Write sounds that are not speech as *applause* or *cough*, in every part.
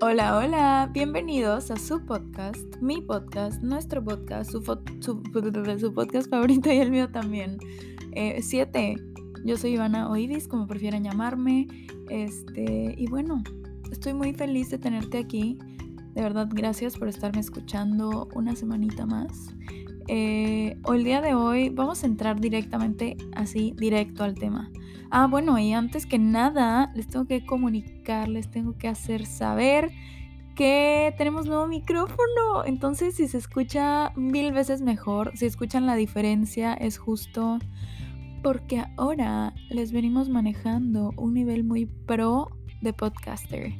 Hola, hola, bienvenidos a su podcast, mi podcast, nuestro podcast, *laughs* su, podcast favorito y el mío también. Eh, siete, yo soy Ivana Oivis, como prefieran llamarme. Este, y bueno, estoy muy feliz de tenerte aquí. De verdad, gracias por estarme escuchando una semanita más. Eh, el día de hoy vamos a entrar directamente así, directo al tema. Ah, bueno, y antes que nada, les tengo que comunicar, les tengo que hacer saber que tenemos nuevo micrófono. Entonces, si se escucha mil veces mejor, si escuchan la diferencia, es justo porque ahora les venimos manejando un nivel muy pro de podcaster.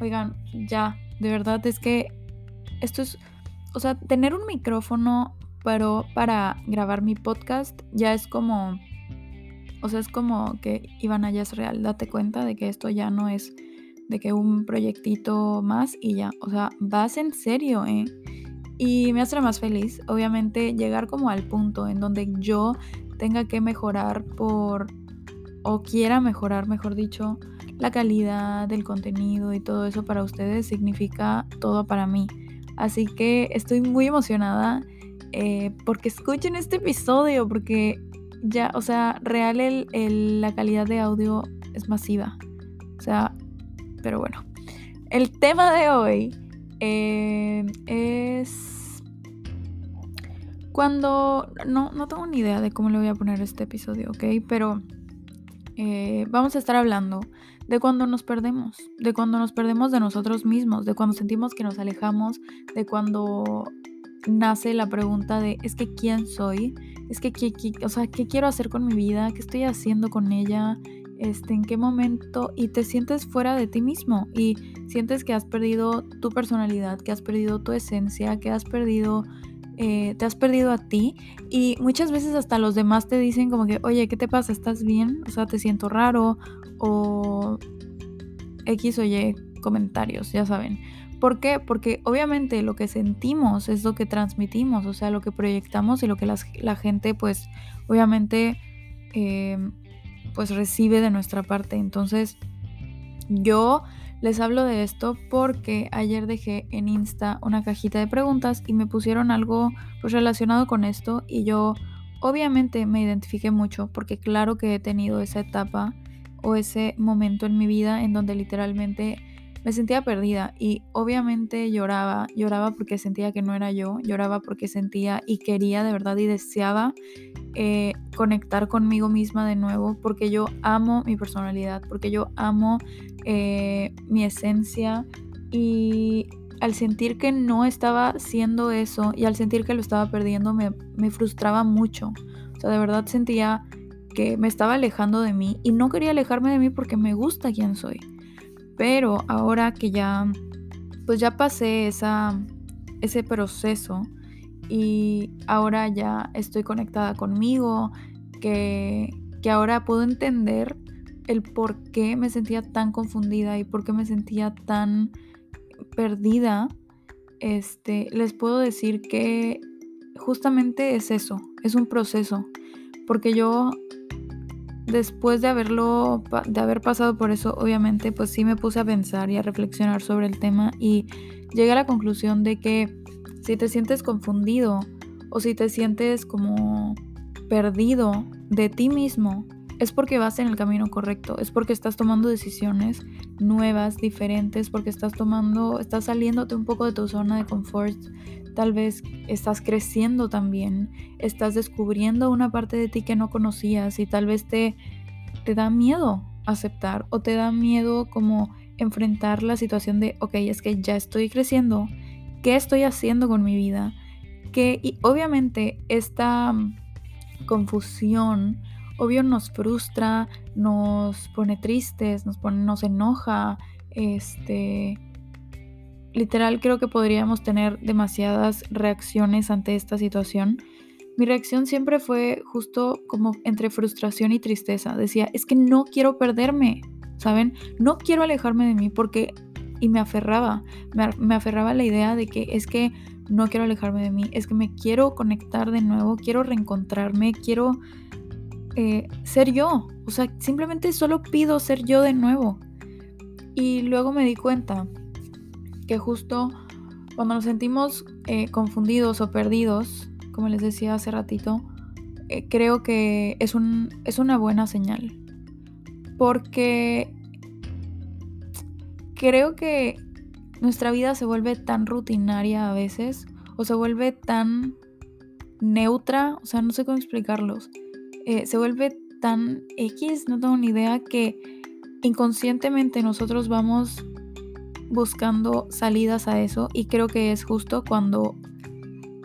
Oigan, ya, de verdad es que esto es, o sea, tener un micrófono pro para grabar mi podcast ya es como o sea, es como que Ivana ya es real. Date cuenta de que esto ya no es de que un proyectito más y ya. O sea, vas en serio, ¿eh? Y me hace más feliz, obviamente, llegar como al punto en donde yo tenga que mejorar por, o quiera mejorar, mejor dicho, la calidad del contenido y todo eso para ustedes significa todo para mí. Así que estoy muy emocionada eh, porque escuchen este episodio, porque ya, o sea, real el, la calidad de audio es masiva. O sea, pero bueno. El tema de hoy eh, es cuando... No, no tengo ni idea de cómo le voy a poner este episodio, ¿ok? Pero eh, vamos a estar hablando de cuando nos perdemos, de cuando nos perdemos de nosotros mismos, de cuando sentimos que nos alejamos, de cuando nace la pregunta de, es que quién soy, es que, ¿qué, o sea, ¿qué quiero hacer con mi vida? ¿Qué estoy haciendo con ella? Este, ¿En qué momento? Y te sientes fuera de ti mismo y sientes que has perdido tu personalidad, que has perdido tu esencia, que has perdido... Eh, te has perdido a ti y muchas veces hasta los demás te dicen como que, oye, ¿qué te pasa? ¿Estás bien? O sea, te siento raro o X o Y comentarios, ya saben. ¿Por qué? Porque obviamente lo que sentimos es lo que transmitimos, o sea, lo que proyectamos y lo que la, gente pues obviamente em, pues recibe de nuestra parte. Entonces yo les hablo de esto porque ayer dejé en Insta una cajita de preguntas y me pusieron algo pues relacionado con esto y yo obviamente me identifiqué mucho porque claro que he tenido esa etapa o ese momento en mi vida en donde literalmente me sentía perdida y obviamente lloraba, lloraba porque sentía que no era yo, lloraba porque sentía y quería de verdad y deseaba eh, conectar conmigo misma de nuevo porque yo amo mi personalidad, porque yo amo eh, mi esencia y al sentir que no estaba siendo eso y al sentir que lo estaba perdiendo me, me frustraba mucho. O sea, de verdad sentía que me estaba alejando de mí y no quería alejarme de mí porque me gusta quien soy. Pero ahora que ya, pues ya pasé esa, ese proceso y ahora ya estoy conectada conmigo, que, que ahora puedo entender el por qué me sentía tan confundida y por qué me sentía tan perdida, este, les puedo decir que justamente es eso, es un proceso, porque yo después de haberlo, de haber pasado por eso, obviamente, pues sí me puse a pensar y a reflexionar sobre el tema y llegué a la conclusión de que si te sientes confundido o si te sientes como perdido de ti mismo, es porque vas en el camino correcto, es porque estás tomando decisiones nuevas, diferentes, porque estás tomando, estás saliéndote un poco de tu zona de confort, tal vez estás creciendo también, estás descubriendo una parte de ti que no conocías y tal vez te, te da miedo aceptar o te da miedo como enfrentar la situación de, ok, es que ya estoy creciendo, ¿qué estoy haciendo con mi vida? Que y obviamente esta confusión, obvio nos frustra, nos pone tristes, nos, pone, nos enoja, este, literal creo que podríamos tener demasiadas reacciones ante esta situación. Mi reacción siempre fue justo como entre frustración y tristeza. Decía, es que no quiero perderme, ¿saben? No quiero alejarme de mí porque... Y me aferraba, me, aferraba a la idea de que es que no quiero alejarme de mí, es que me quiero conectar de nuevo, quiero reencontrarme, quiero eh, ser yo. O sea, simplemente solo pido ser yo de nuevo. Y luego me di cuenta que justo cuando nos sentimos eh, confundidos o perdidos, como les decía hace ratito, eh, creo que es, un, es una buena señal. Porque creo que nuestra vida se vuelve tan rutinaria a veces o se vuelve tan neutra, o sea, no sé cómo explicarlos. Eh, se vuelve tan X, no tengo ni idea, que inconscientemente nosotros vamos buscando salidas a eso y creo que es justo cuando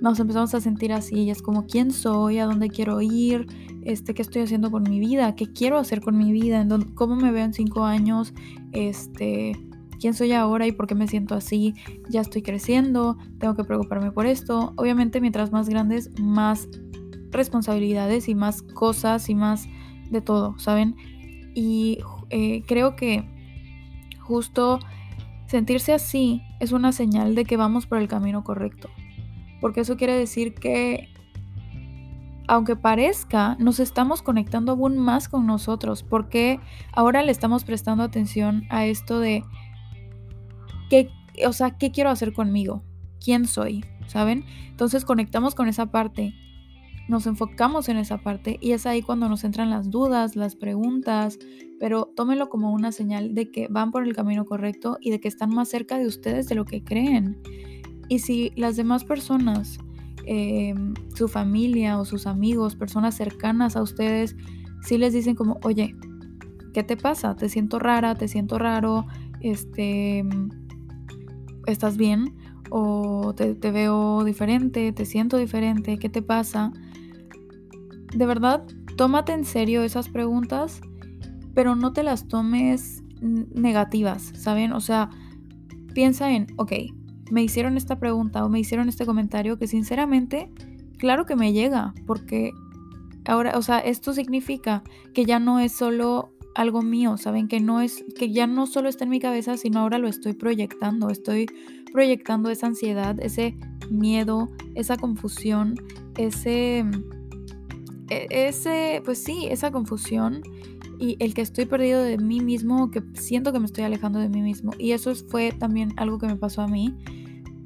nos empezamos a sentir así y es como quién soy, a dónde quiero ir, este, qué estoy haciendo con mi vida, qué quiero hacer con mi vida, cómo me veo en cinco años, este, quién soy ahora y por qué me siento así, ya estoy creciendo, tengo que preocuparme por esto. Obviamente mientras más grandes, más responsabilidades y más cosas y más de todo, ¿saben? Y eh, creo que justo sentirse así es una señal de que vamos por el camino correcto. Porque eso quiere decir que, aunque parezca, nos estamos conectando aún más con nosotros. Porque ahora le estamos prestando atención a esto de, ¿qué, o sea, ¿qué quiero hacer conmigo? ¿Quién soy? ¿Saben? Entonces conectamos con esa parte nos enfocamos en esa parte y es ahí cuando nos entran las dudas, las preguntas, pero tómenlo como una señal de que van por el camino correcto y de que están más cerca de ustedes de lo que creen. Y si las demás personas, em, su familia o sus amigos, personas cercanas a ustedes, si les dicen como, oye, ¿qué te pasa? Te siento rara, te siento raro, este, ¿estás bien? O te, te veo diferente, te siento diferente, ¿qué te pasa? De verdad, tómate en serio esas preguntas, pero no te las tomes negativas, ¿saben? O sea, piensa en, ok, me hicieron esta pregunta o me hicieron este comentario que sinceramente, claro que me llega, porque ahora, o sea, esto significa que ya no es solo algo mío, ¿saben? Que no es, que ya no solo está en mi cabeza, sino ahora lo estoy proyectando, estoy proyectando esa ansiedad, ese miedo, esa confusión, ese ese, pues sí, esa confusión y el que estoy perdido de mí mismo, que siento que me estoy alejando de mí mismo. Y eso fue también algo que me pasó a mí.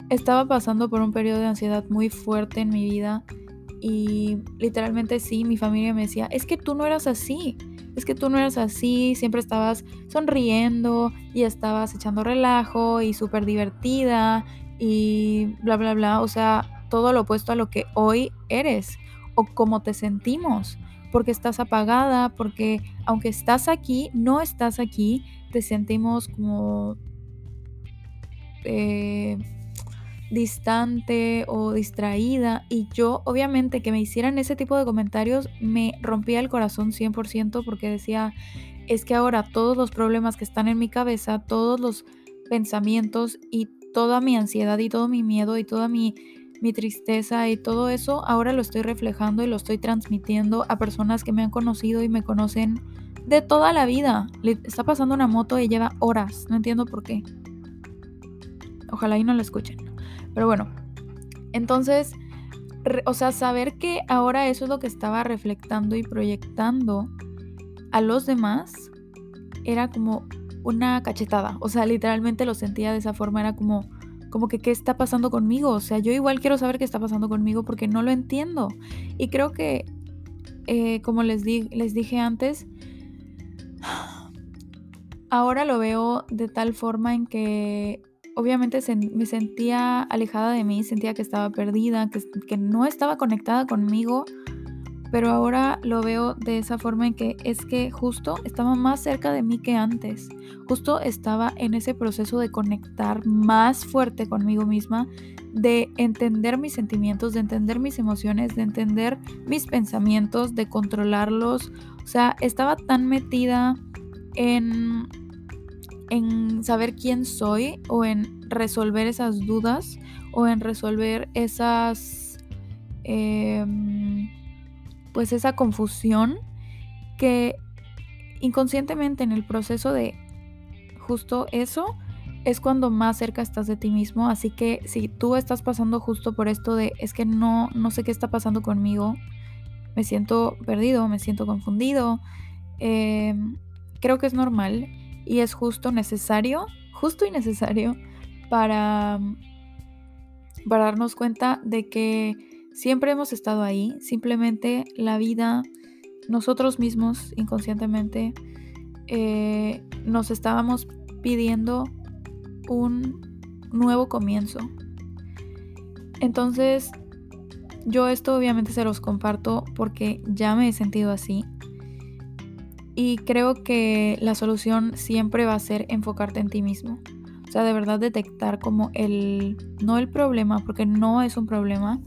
Estaba pasando por un periodo de ansiedad muy fuerte en mi vida y literalmente sí, mi familia me decía, es que tú no eras así, es que tú no eras así, siempre estabas sonriendo y estabas echando relajo y súper divertida y bla, bla, bla. O sea, todo lo opuesto a lo que hoy eres o cómo te sentimos, porque estás apagada, porque aunque estás aquí, no estás aquí, te sentimos como eh, distante o distraída. Y yo obviamente que me hicieran ese tipo de comentarios me rompía el corazón 100% porque decía, es que ahora todos los problemas que están en mi cabeza, todos los pensamientos y toda mi ansiedad y todo mi miedo y toda mi mi tristeza y todo eso, ahora lo estoy reflejando y lo estoy transmitiendo a personas que me han conocido y me conocen de toda la vida. Le está pasando una moto y lleva horas, no entiendo por qué. Ojalá y no la escuchen. Pero bueno, entonces, o sea, saber que ahora eso es lo que estaba reflectando y proyectando a los demás era como una cachetada. O sea, literalmente lo sentía de esa forma, era como como que qué está pasando conmigo. O sea, yo igual quiero saber qué está pasando conmigo porque no lo entiendo. Y creo que, eh, como les, les dije antes, ahora lo veo de tal forma en que obviamente me sentía alejada de mí, sentía que estaba perdida, que, que no estaba conectada conmigo pero ahora lo veo de esa forma en que es que justo estaba más cerca de mí que antes. Justo estaba en ese proceso de conectar más fuerte conmigo misma, de entender mis sentimientos, de entender mis emociones, de entender mis pensamientos, de controlarlos. O sea, estaba tan metida en en saber quién soy o en resolver esas dudas o en resolver esas eh, pues esa confusión que inconscientemente en el proceso de justo eso es cuando más cerca estás de ti mismo. Así que si tú estás pasando justo por esto de es que no, no sé qué está pasando conmigo, me siento perdido, me siento confundido, em, creo que es normal y es justo necesario, justo y necesario para, para darnos cuenta de que siempre hemos estado ahí, simplemente la vida, nosotros mismos inconscientemente, eh, nos estábamos pidiendo un nuevo comienzo. Entonces, yo esto obviamente se los comparto porque ya me he sentido así. Y creo que la solución siempre va a ser enfocarte en ti mismo. O sea, de verdad detectar como el, no el problema, porque no es un problema,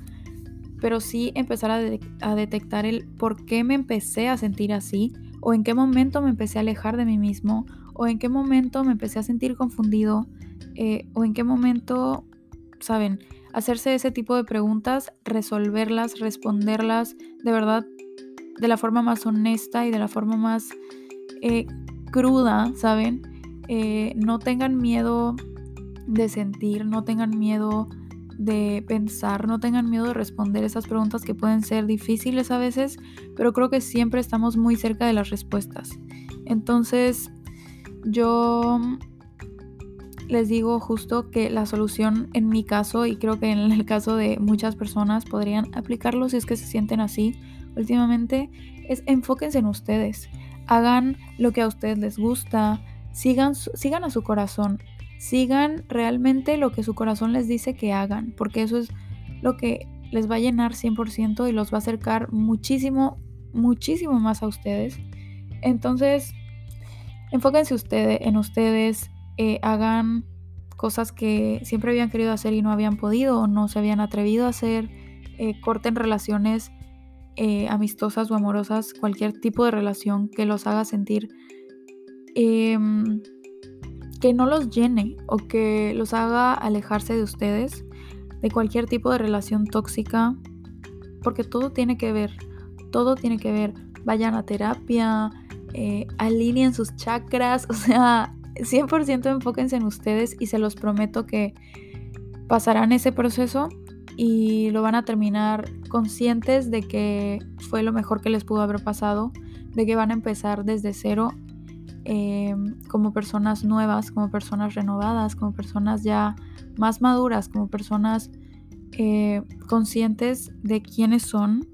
pero sí empezar a, detectar el por qué me empecé a sentir así, o en qué momento me empecé a alejar de mí mismo, o en qué momento me empecé a sentir confundido, eh, o en qué momento, saben, hacerse ese tipo de preguntas, resolverlas, responderlas de verdad de la forma más honesta y de la forma más eh, cruda, ¿saben? Eh, no tengan miedo de sentir, no tengan miedo de pensar, no tengan miedo de responder esas preguntas que pueden ser difíciles a veces, pero creo que siempre estamos muy cerca de las respuestas. Entonces, yo les digo justo que la solución en mi caso y creo que en el caso de muchas personas podrían aplicarlo si es que se sienten así últimamente es enfóquense en ustedes. Hagan lo que a ustedes les gusta, sigan, sigan a su corazón, sigan realmente lo que su corazón les dice que hagan, porque eso es lo que les va a llenar 100% y los va a acercar muchísimo, muchísimo más a ustedes. Entonces, enfóquense ustedes, en ustedes, eh, hagan cosas que siempre habían querido hacer y no habían podido o no se habían atrevido a hacer, eh, corten relaciones eh, amistosas o amorosas, cualquier tipo de relación que los haga sentir em, que no los llene o que los haga alejarse de ustedes, de cualquier tipo de relación tóxica, porque todo tiene que ver, todo tiene que ver. Vayan a terapia, alineen sus chakras, *laughs* o sea, 100% enfóquense en ustedes y se los prometo que pasarán ese proceso y lo van a terminar conscientes de que fue lo mejor que les pudo haber pasado, de que van a empezar desde cero em, como personas nuevas, como personas renovadas, como personas ya más maduras, como personas eh, conscientes de quiénes son,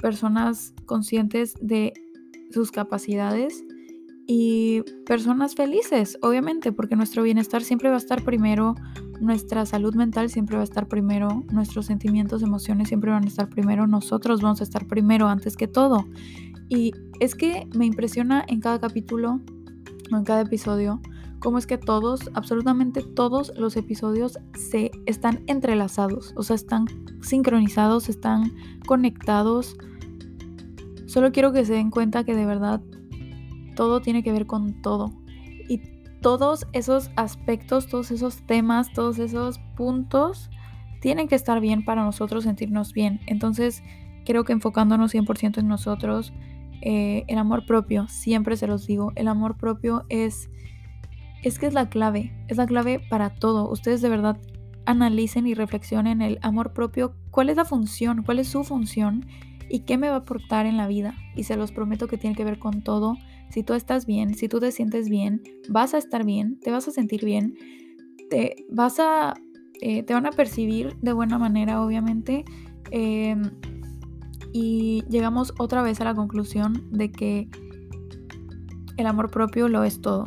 personas conscientes de sus capacidades y personas felices, obviamente, porque nuestro bienestar siempre va a estar primero, nuestra salud mental siempre va a estar primero, nuestros sentimientos, emociones siempre van a estar primero, nosotros vamos a estar primero antes que todo. Y es que me impresiona en cada capítulo en cada episodio cómo es que todos, absolutamente todos los episodios se están entrelazados, o sea, están sincronizados, están conectados. Solo quiero que se den cuenta que de verdad todo tiene que ver con todo. Y todos esos aspectos, todos esos temas, todos esos puntos tienen que estar bien para nosotros sentirnos bien. Entonces, creo que enfocándonos 100% en nosotros, eh, el amor propio, siempre se los digo, el amor propio es, es que es la clave, es la clave para todo. Ustedes de verdad analicen y reflexionen el amor propio, cuál es la función, cuál es su función y qué me va a aportar en la vida. Y se los prometo que tiene que ver con todo. Si tú estás bien, si tú te sientes bien, vas a estar bien, te vas a sentir bien, te vas a, eh, te van a percibir de buena manera, obviamente. Em, y llegamos otra vez a la conclusión de que el amor propio lo es todo.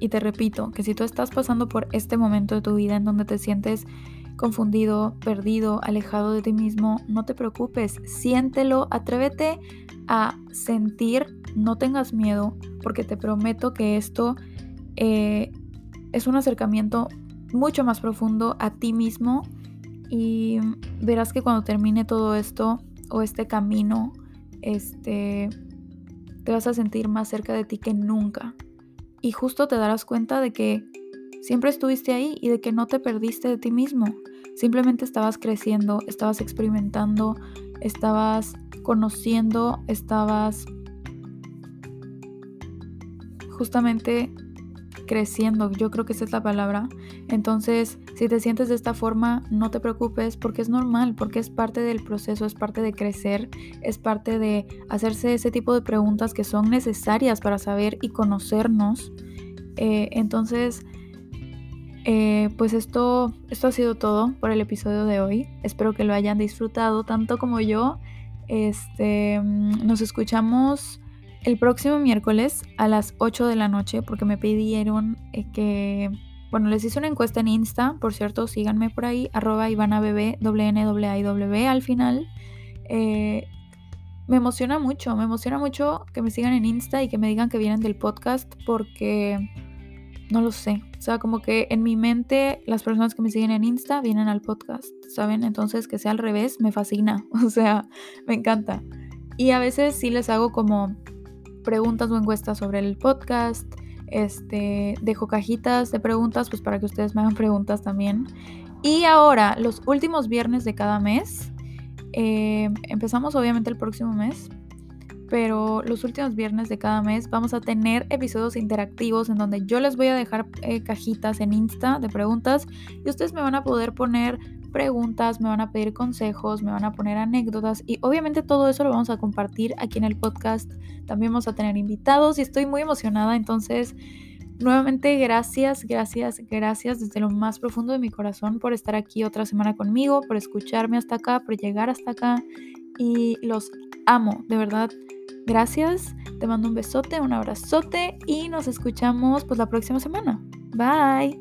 Y te repito, que si tú estás pasando por este momento de tu vida en donde te sientes confundido, perdido, alejado de ti mismo, no te preocupes, siéntelo, atrévete a sentir, no tengas miedo, porque te prometo que esto eh, es un acercamiento mucho más profundo a ti mismo y verás que cuando termine todo esto o este camino, este, te vas a sentir más cerca de ti que nunca. Y justo te darás cuenta de que Siempre estuviste ahí y de que no te perdiste de ti mismo. Simplemente estabas creciendo, estabas experimentando, estabas conociendo, estabas justamente creciendo. Yo creo que esa es la palabra. Entonces, si te sientes de esta forma, no te preocupes porque es normal, porque es parte del proceso, es parte de crecer, es parte de hacerse ese tipo de preguntas que son necesarias para saber y conocernos. Eh, entonces, eh, pues esto, esto ha sido todo por el episodio de hoy. Espero que lo hayan disfrutado tanto como yo. Este, mm, nos escuchamos el próximo miércoles a las 8 de la noche porque me pidieron eh, que, bueno, les hice una encuesta en Insta, por cierto, síganme por ahí, arroba ivanabebe, w al final. Eh, me emociona mucho, me emociona mucho que me sigan en Insta y que me digan que vienen del podcast porque no lo sé. O sea, como que en mi mente las personas que me siguen en Insta vienen al podcast, ¿saben? Entonces que sea al revés me fascina. *laughs* O sea, me encanta. Y a veces sí les hago como preguntas o encuestas sobre el podcast. Este, dejo cajitas de preguntas pues para que ustedes me hagan preguntas también. Y ahora, los últimos viernes de cada mes, eh, empezamos obviamente el próximo mes, pero los últimos viernes de cada mes vamos a tener episodios interactivos en donde yo les voy a dejar eh, cajitas en Insta de preguntas y ustedes me van a poder poner preguntas, me van a pedir consejos, me van a poner anécdotas y obviamente todo eso lo vamos a compartir aquí en el podcast. También vamos a tener invitados y estoy muy emocionada, entonces nuevamente gracias, gracias, gracias desde lo más profundo de mi corazón por estar aquí otra semana conmigo, por escucharme hasta acá, por llegar hasta acá y los amo, de verdad. Gracias, te mando un besote, un abrazote y nos escuchamos pues la próxima semana. Bye.